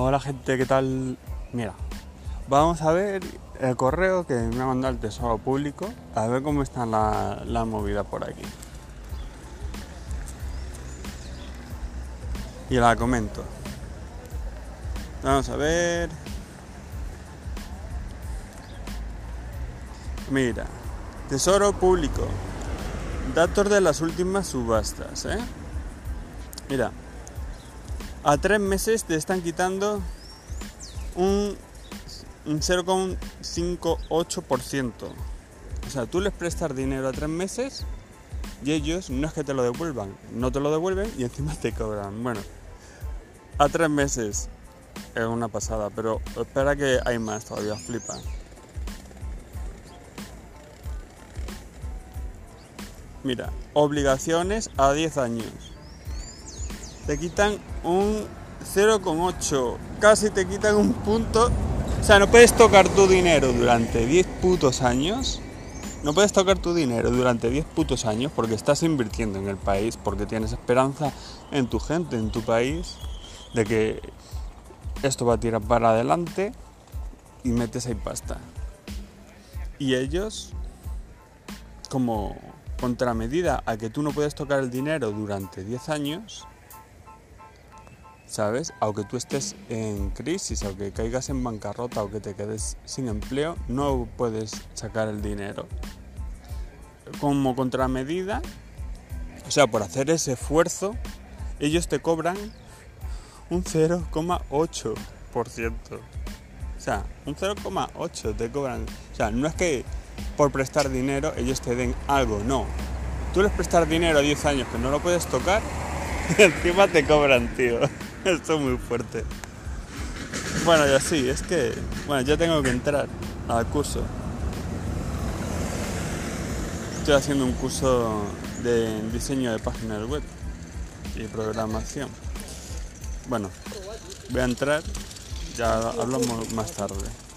Hola gente, ¿qué tal? Mira, vamos a ver el correo que me ha mandado el Tesoro Público, a ver cómo está la, la movida por aquí. Y la comento. Vamos a ver. Mira, Tesoro Público. Datos de las últimas subastas, ¿eh? Mira, a tres meses te están quitando un, 0,58%. O sea, tú les prestas dinero a tres meses y ellos no es que te lo devuelvan, no te lo devuelven y encima te cobran. Bueno, a tres meses es una pasada, pero espera que hay más todavía, flipa. Mira, obligaciones a 10 años te quitan un 0,8, casi te quitan un punto. O sea, no puedes tocar tu dinero durante 10 putos años. No puedes tocar tu dinero durante 10 putos años porque estás invirtiendo en el país, porque tienes esperanza en tu gente, en tu país, de que esto va a tirar para adelante y metes ahí pasta. Y ellos, como contramedida a que tú no puedes tocar el dinero durante 10 años, ¿sabes? Aunque tú estés en crisis, aunque caigas en bancarrota o que te quedes sin empleo, no puedes sacar el dinero. Como contramedida, o sea, por hacer ese esfuerzo, ellos te cobran un 0,8%. O sea, un 0,8 te cobran. O sea, no es que por prestar dinero ellos te den algo, no. Tú les prestas dinero a 10 años que no lo puedes tocar encima te cobran, tío. Esto es muy fuerte. Bueno, ya sí, es que, bueno, ya tengo que entrar al curso. Estoy haciendo un curso de diseño de páginas web y programación. Bueno, voy a entrar, ya hablamos más tarde.